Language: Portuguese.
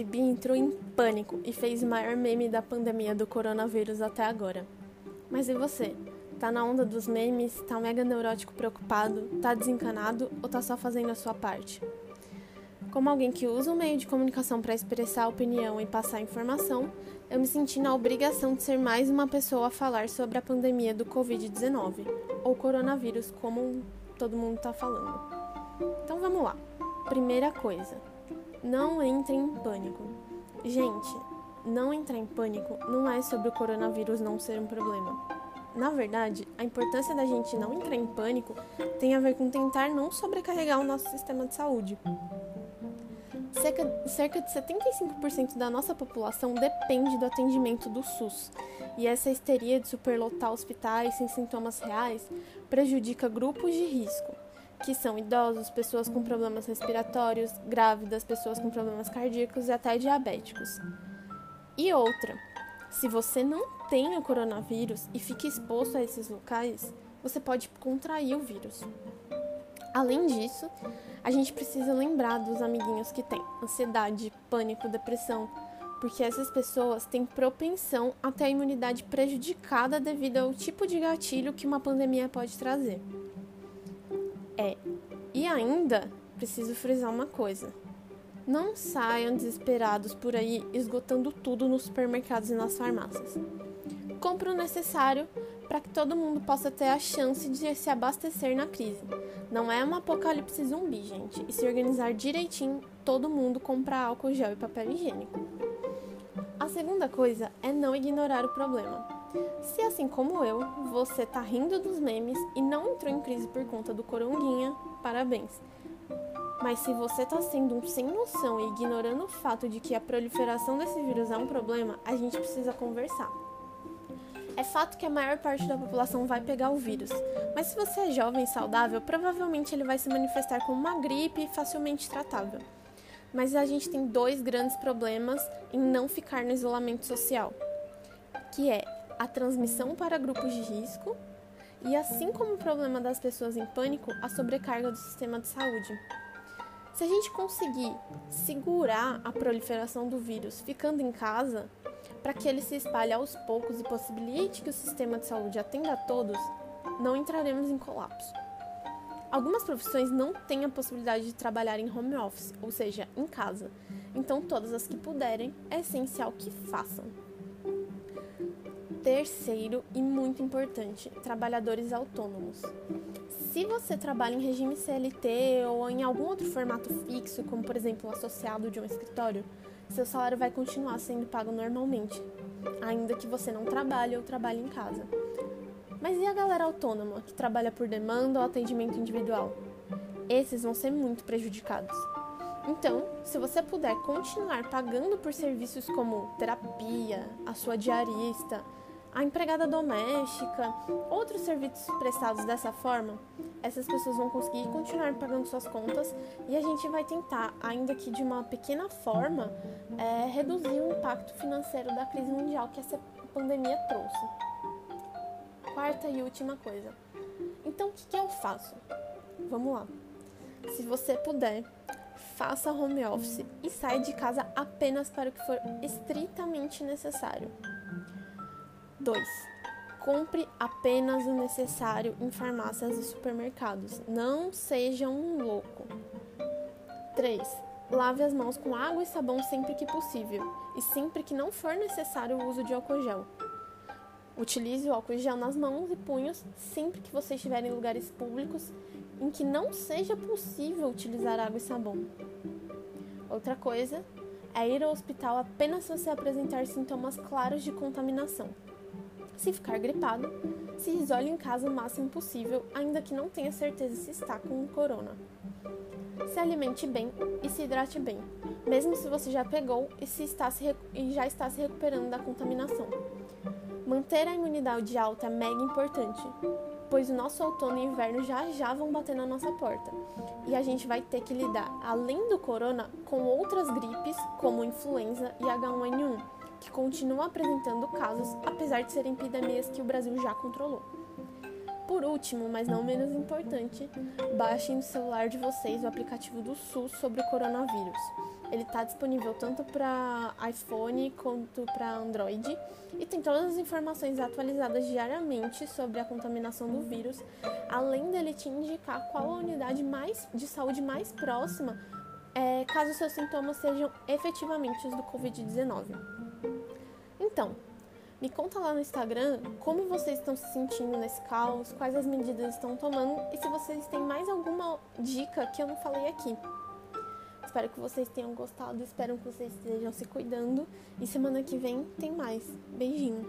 Cardi B entrou em pânico e fez o maior meme da pandemia do coronavírus até agora. Mas e você? Tá na onda dos memes? Tá mega neurótico preocupado? Tá desencanado ou tá só fazendo a sua parte? Como alguém que usa o meio de comunicação para expressar opinião e passar informação, eu me senti na obrigação de ser mais uma pessoa a falar sobre a pandemia do Covid-19, ou coronavírus, como todo mundo está falando. Então vamos lá. Primeira coisa, não entre em pânico. Gente, não entrar em pânico não é sobre o coronavírus não ser um problema. Na verdade, a importância da gente não entrar em pânico tem a ver com tentar não sobrecarregar o nosso sistema de saúde. Cerca, de 75% da nossa população depende do atendimento do SUS, e essa histeria de superlotar hospitais sem sintomas reais prejudica grupos de risco, que são idosos, pessoas com problemas respiratórios, grávidas, pessoas com problemas cardíacos e até diabéticos. E outra, se você não tem o coronavírus e fica exposto a esses locais, você pode contrair o vírus. Além disso, a gente precisa lembrar dos amiguinhos que têm ansiedade, pânico, depressão, porque essas pessoas têm propensão a ter a imunidade prejudicada devido ao tipo de gatilho que uma pandemia pode trazer. É, e ainda preciso frisar uma coisa: não saiam desesperados por aí esgotando tudo nos supermercados e nas farmácias. Compre o necessário para que todo mundo possa ter a chance de se abastecer na crise. Não é um apocalipse zumbi, gente. E se organizar direitinho, todo mundo compra álcool gel e papel higiênico. A segunda coisa é não ignorar o problema. Se assim como eu, você tá rindo dos memes e não entrou em crise por conta do coronguinha, parabéns. Mas se você tá sendo um sem noção e ignorando o fato de que a proliferação desse vírus é um problema, a gente precisa conversar. É fato que a maior parte da população vai pegar o vírus, mas se você é jovem e saudável, provavelmente ele vai se manifestar como uma gripe facilmente tratável. Mas a gente tem dois grandes problemas em não ficar no isolamento social, que é a transmissão para grupos de risco e, assim como o problema das pessoas em pânico, a sobrecarga do sistema de saúde. Se a gente conseguir segurar a proliferação do vírus ficando em casa, para que ele se espalhe aos poucos e possibilite que o sistema de saúde atenda a todos, não entraremos em colapso. Algumas profissões não têm a possibilidade de trabalhar em home office, ou seja, em casa. Então, todas as que puderem, é essencial que façam. Terceiro e muito importante, trabalhadores autônomos. Se você trabalha em regime CLT ou em algum outro formato fixo, como por exemplo associado de um escritório, seu salário vai continuar sendo pago normalmente, ainda que você não trabalhe ou trabalhe em casa. Mas e a galera autônoma, que trabalha por demanda ou atendimento individual? Esses vão ser muito prejudicados. Então, se você puder continuar pagando por serviços como terapia, a sua diarista, a empregada doméstica, outros serviços prestados dessa forma, essas pessoas vão conseguir continuar pagando suas contas e a gente vai tentar, ainda que de uma pequena forma, é, reduzir o impacto financeiro da crise mundial que essa pandemia trouxe. Quarta e última coisa. Então, o que, que eu faço? Vamos lá. Se você puder, faça home office e saia de casa apenas para o que for estritamente necessário. 2. Compre apenas o necessário em farmácias e supermercados. Não seja um louco. 3. Lave as mãos com água e sabão sempre que possível e sempre que não for necessário o uso de álcool gel. Utilize o álcool gel nas mãos e punhos sempre que você estiver em lugares públicos em que não seja possível utilizar água e sabão. Outra coisa é ir ao hospital apenas se você apresentar sintomas claros de contaminação. Se ficar gripado, se isole em casa o máximo possível, ainda que não tenha certeza se está com corona. Se alimente bem e se hidrate bem, mesmo se você já pegou e, se está se e já está se recuperando da contaminação. Manter a imunidade alta é mega importante, pois o nosso outono e inverno já já vão bater na nossa porta. E a gente vai ter que lidar, além do corona, com outras gripes, como influenza e H1N1 que continuam apresentando casos, apesar de serem epidemias que o Brasil já controlou. Por último, mas não menos importante, baixem no celular de vocês o aplicativo do SUS sobre o coronavírus. Ele está disponível tanto para iPhone quanto para Android e tem todas as informações atualizadas diariamente sobre a contaminação do vírus, além dele te indicar qual a unidade mais, de saúde mais próxima é, caso seus sintomas sejam efetivamente os do Covid-19. Então, me conta lá no Instagram como vocês estão se sentindo nesse caos, quais as medidas estão tomando e se vocês têm mais alguma dica que eu não falei aqui. Espero que vocês tenham gostado, espero que vocês estejam se cuidando e semana que vem tem mais. Beijinho!